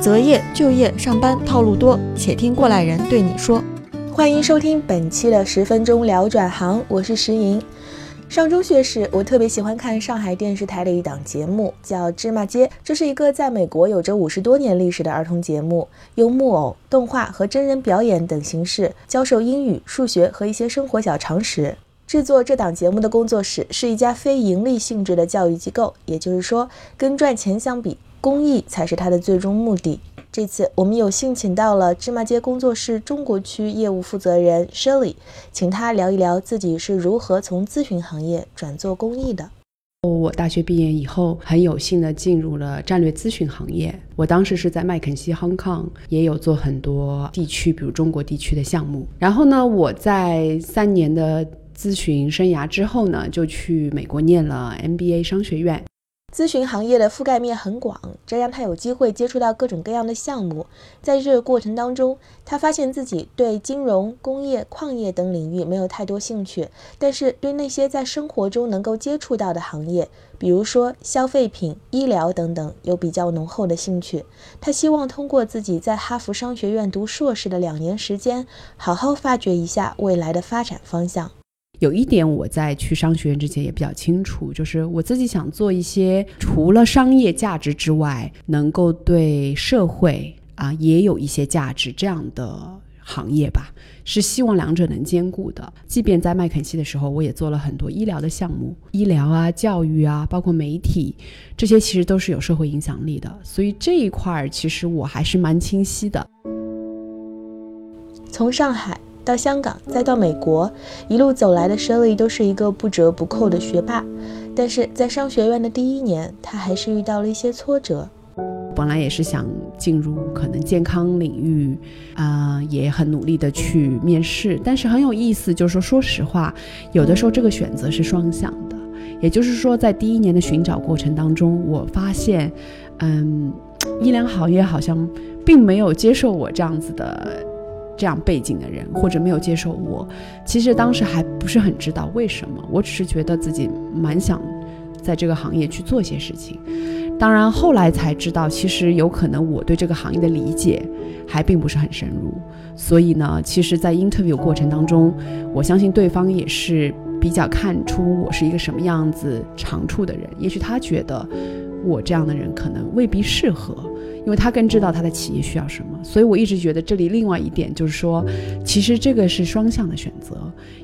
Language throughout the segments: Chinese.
择业、就业、上班套路多，且听过来人对你说。欢迎收听本期的十分钟聊转行，我是石莹。上中学时，我特别喜欢看上海电视台的一档节目，叫《芝麻街》。这是一个在美国有着五十多年历史的儿童节目，用木偶、动画和真人表演等形式教授英语、数学和一些生活小常识。制作这档节目的工作室是一家非盈利性质的教育机构，也就是说，跟赚钱相比，公益才是它的最终目的。这次我们有幸请到了芝麻街工作室中国区业务负责人 Shirley，请他聊一聊自己是如何从咨询行业转做公益的。我大学毕业以后，很有幸的进入了战略咨询行业。我当时是在麦肯锡 Hong Kong，也有做很多地区，比如中国地区的项目。然后呢，我在三年的咨询生涯之后呢，就去美国念了 MBA 商学院。咨询行业的覆盖面很广，这让他有机会接触到各种各样的项目。在这个过程当中，他发现自己对金融、工业、矿业等领域没有太多兴趣，但是对那些在生活中能够接触到的行业，比如说消费品、医疗等等，有比较浓厚的兴趣。他希望通过自己在哈佛商学院读硕士的两年时间，好好发掘一下未来的发展方向。有一点我在去商学院之前也比较清楚，就是我自己想做一些除了商业价值之外，能够对社会啊也有一些价值这样的行业吧，是希望两者能兼顾的。即便在麦肯锡的时候，我也做了很多医疗的项目，医疗啊、教育啊，包括媒体，这些其实都是有社会影响力的。所以这一块儿其实我还是蛮清晰的。从上海。到香港，再到美国，一路走来的申丽都是一个不折不扣的学霸。但是在商学院的第一年，他还是遇到了一些挫折。本来也是想进入可能健康领域，啊，也很努力的去面试。但是很有意思，就是说，说实话，有的时候这个选择是双向的。也就是说，在第一年的寻找过程当中，我发现，嗯，医疗行业好像并没有接受我这样子的。这样背景的人，或者没有接受我，其实当时还不是很知道为什么。我只是觉得自己蛮想在这个行业去做些事情。当然后来才知道，其实有可能我对这个行业的理解还并不是很深入。所以呢，其实，在 interview 过程当中，我相信对方也是比较看出我是一个什么样子长处的人。也许他觉得我这样的人可能未必适合。因为他更知道他的企业需要什么，所以我一直觉得这里另外一点就是说，其实这个是双向的选择，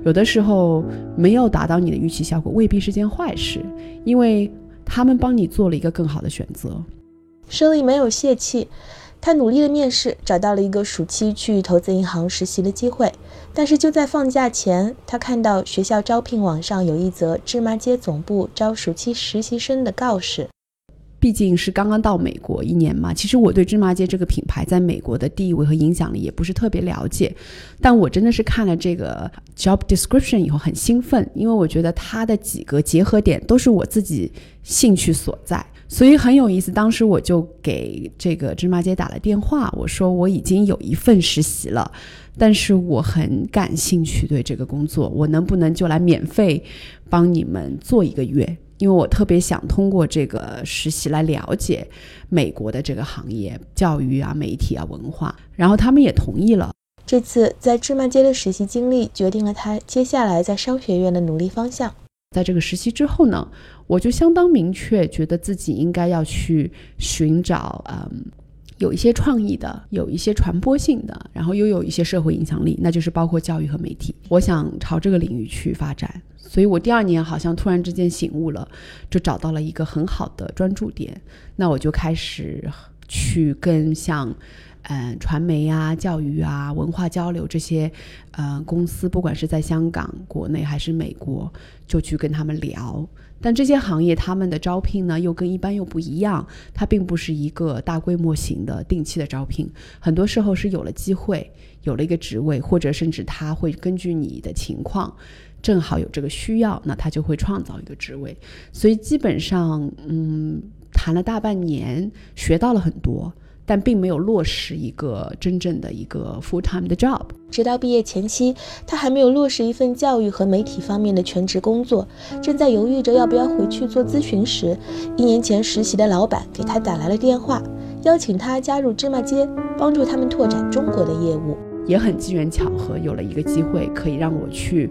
有的时候没有达到你的预期效果，未必是件坏事，因为他们帮你做了一个更好的选择。胜利没有泄气，他努力的面试，找到了一个暑期去投资银行实习的机会，但是就在放假前，他看到学校招聘网上有一则芝麻街总部招暑期实习生的告示。毕竟是刚刚到美国一年嘛，其实我对芝麻街这个品牌在美国的地位和影响力也不是特别了解，但我真的是看了这个 job description 以后很兴奋，因为我觉得它的几个结合点都是我自己兴趣所在，所以很有意思。当时我就给这个芝麻街打了电话，我说我已经有一份实习了，但是我很感兴趣对这个工作，我能不能就来免费帮你们做一个月？因为我特别想通过这个实习来了解美国的这个行业、教育啊、媒体啊、文化，然后他们也同意了。这次在芝麻街的实习经历，决定了他接下来在商学院的努力方向。在这个实习之后呢，我就相当明确，觉得自己应该要去寻找，嗯，有一些创意的、有一些传播性的，然后又有一些社会影响力，那就是包括教育和媒体。我想朝这个领域去发展。所以我第二年好像突然之间醒悟了，就找到了一个很好的专注点。那我就开始去跟像，嗯，传媒啊、教育啊、文化交流这些，呃，公司，不管是在香港、国内还是美国，就去跟他们聊。但这些行业他们的招聘呢，又跟一般又不一样，它并不是一个大规模型的定期的招聘，很多时候是有了机会，有了一个职位，或者甚至他会根据你的情况。正好有这个需要，那他就会创造一个职位。所以基本上，嗯，谈了大半年，学到了很多，但并没有落实一个真正的一个 full time 的 job。直到毕业前期，他还没有落实一份教育和媒体方面的全职工作，正在犹豫着要不要回去做咨询时，一年前实习的老板给他打来了电话，邀请他加入芝麻街，帮助他们拓展中国的业务。也很机缘巧合，有了一个机会可以让我去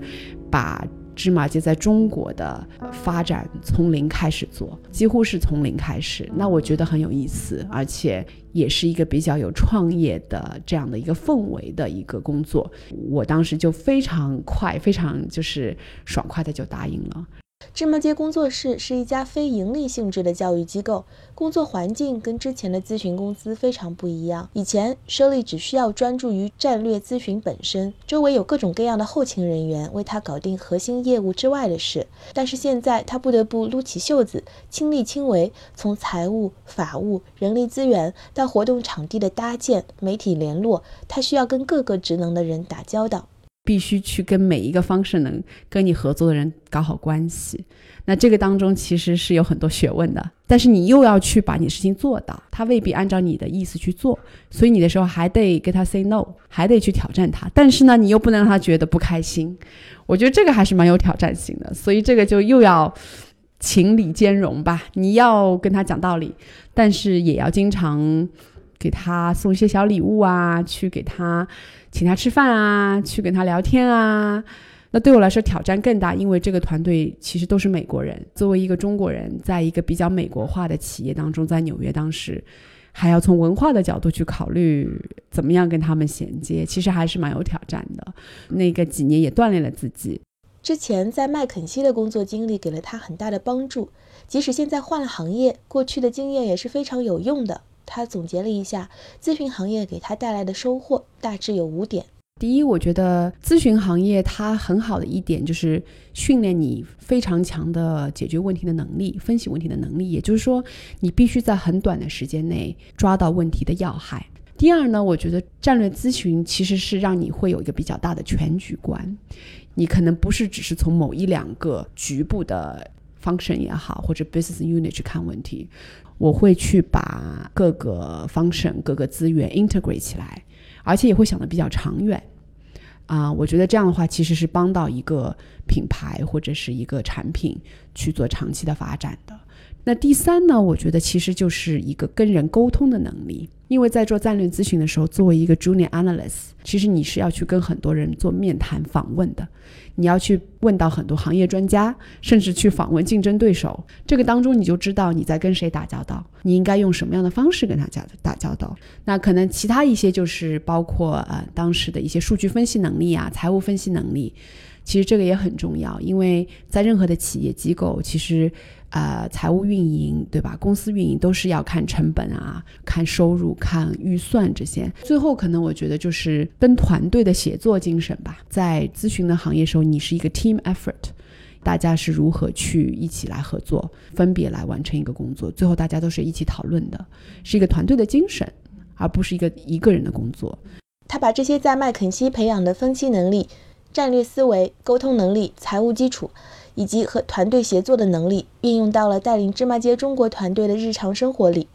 把。芝麻街在中国的发展从零开始做，几乎是从零开始。那我觉得很有意思，而且也是一个比较有创业的这样的一个氛围的一个工作。我当时就非常快，非常就是爽快的就答应了。芝麻街工作室是一家非盈利性质的教育机构，工作环境跟之前的咨询公司非常不一样。以前舍利只需要专注于战略咨询本身，周围有各种各样的后勤人员为他搞定核心业务之外的事。但是现在他不得不撸起袖子，亲力亲为，从财务、法务、人力资源到活动场地的搭建、媒体联络，他需要跟各个职能的人打交道。必须去跟每一个方式能跟你合作的人搞好关系，那这个当中其实是有很多学问的。但是你又要去把你事情做到，他未必按照你的意思去做，所以你的时候还得跟他 say no，还得去挑战他。但是呢，你又不能让他觉得不开心。我觉得这个还是蛮有挑战性的，所以这个就又要情理兼容吧。你要跟他讲道理，但是也要经常给他送一些小礼物啊，去给他。请他吃饭啊，去跟他聊天啊，那对我来说挑战更大，因为这个团队其实都是美国人。作为一个中国人，在一个比较美国化的企业当中，在纽约当时，还要从文化的角度去考虑怎么样跟他们衔接，其实还是蛮有挑战的。那个几年也锻炼了自己。之前在麦肯锡的工作经历给了他很大的帮助，即使现在换了行业，过去的经验也是非常有用的。他总结了一下咨询行业给他带来的收获，大致有五点。第一，我觉得咨询行业它很好的一点就是训练你非常强的解决问题的能力、分析问题的能力。也就是说，你必须在很短的时间内抓到问题的要害。第二呢，我觉得战略咨询其实是让你会有一个比较大的全局观，你可能不是只是从某一两个局部的 function 也好，或者 business unit 去看问题。我会去把各个方 n 各个资源 integrate 起来，而且也会想的比较长远。啊，我觉得这样的话其实是帮到一个品牌或者是一个产品去做长期的发展的。那第三呢，我觉得其实就是一个跟人沟通的能力。因为在做战略咨询的时候，作为一个 junior analyst，其实你是要去跟很多人做面谈访问的，你要去问到很多行业专家，甚至去访问竞争对手。这个当中你就知道你在跟谁打交道，你应该用什么样的方式跟他打打交道。那可能其他一些就是包括呃当时的一些数据分析能力啊，财务分析能力，其实这个也很重要，因为在任何的企业机构，其实。呃，财务运营对吧？公司运营都是要看成本啊，看收入，看预算这些。最后可能我觉得就是跟团队的协作精神吧。在咨询的行业时候，你是一个 team effort，大家是如何去一起来合作，分别来完成一个工作，最后大家都是一起讨论的，是一个团队的精神，而不是一个一个人的工作。他把这些在麦肯锡培养的分析能力、战略思维、沟通能力、财务基础。以及和团队协作的能力运用到了带领芝麻街中国团队的日常生活里，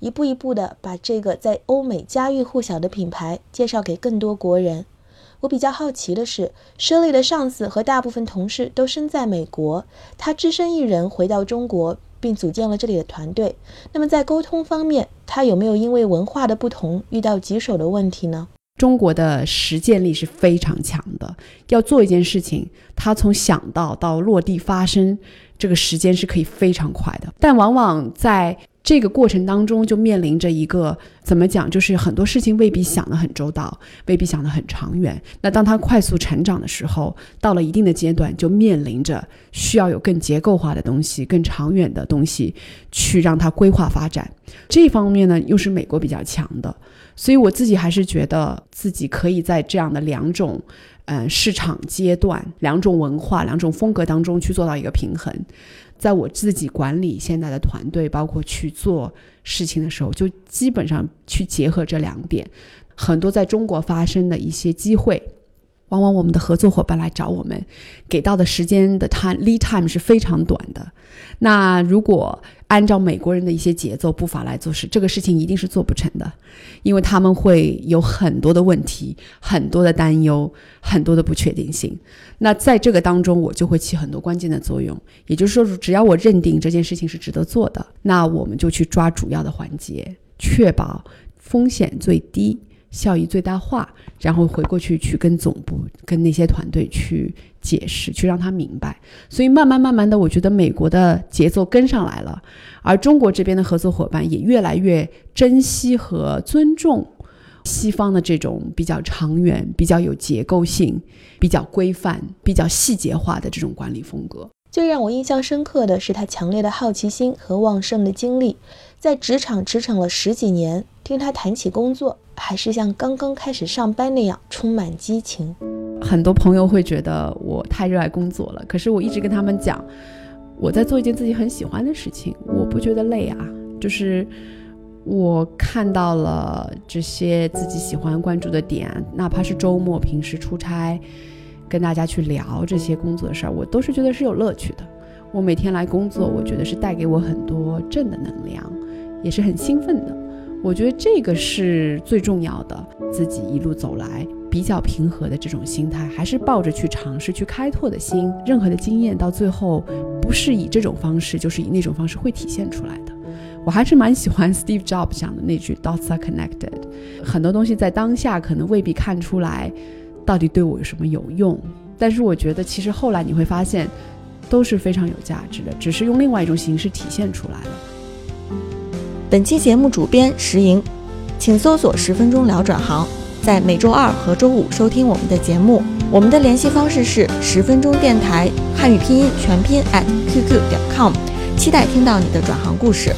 一步一步的把这个在欧美家喻户晓的品牌介绍给更多国人。我比较好奇的是，Shirley 的上司和大部分同事都身在美国，他只身一人回到中国，并组建了这里的团队。那么在沟通方面，他有没有因为文化的不同遇到棘手的问题呢？中国的实践力是非常强的，要做一件事情，他从想到到落地发生，这个时间是可以非常快的。但往往在这个过程当中，就面临着一个怎么讲，就是很多事情未必想得很周到，未必想得很长远。那当他快速成长的时候，到了一定的阶段，就面临着需要有更结构化的东西、更长远的东西去让他规划发展。这方面呢，又是美国比较强的。所以我自己还是觉得自己可以在这样的两种，嗯，市场阶段、两种文化、两种风格当中去做到一个平衡。在我自己管理现在的团队，包括去做事情的时候，就基本上去结合这两点。很多在中国发生的一些机会，往往我们的合作伙伴来找我们，给到的时间的 time lead time 是非常短的。那如果按照美国人的一些节奏步伐来做事，这个事情一定是做不成的，因为他们会有很多的问题、很多的担忧、很多的不确定性。那在这个当中，我就会起很多关键的作用。也就是说，只要我认定这件事情是值得做的，那我们就去抓主要的环节确保风险最低。效益最大化，然后回过去去跟总部、跟那些团队去解释，去让他明白。所以慢慢慢慢的，我觉得美国的节奏跟上来了，而中国这边的合作伙伴也越来越珍惜和尊重西方的这种比较长远、比较有结构性、比较规范、比较细节化的这种管理风格。最让我印象深刻的是他强烈的好奇心和旺盛的精力，在职场驰骋了十几年，听他谈起工作。还是像刚刚开始上班那样充满激情。很多朋友会觉得我太热爱工作了，可是我一直跟他们讲，我在做一件自己很喜欢的事情，我不觉得累啊。就是我看到了这些自己喜欢关注的点，哪怕是周末、平时出差，跟大家去聊这些工作的事儿，我都是觉得是有乐趣的。我每天来工作，我觉得是带给我很多正的能量，也是很兴奋的。我觉得这个是最重要的，自己一路走来比较平和的这种心态，还是抱着去尝试、去开拓的心。任何的经验到最后，不是以这种方式，就是以那种方式会体现出来的。我还是蛮喜欢 Steve Jobs 讲的那句 “Dots are connected”。很多东西在当下可能未必看出来，到底对我有什么有用，但是我觉得其实后来你会发现，都是非常有价值的，只是用另外一种形式体现出来了。本期节目主编石莹，请搜索“十分钟聊转行”，在每周二和周五收听我们的节目。我们的联系方式是十分钟电台汉语拼音全拼 at qq 点 com，期待听到你的转行故事。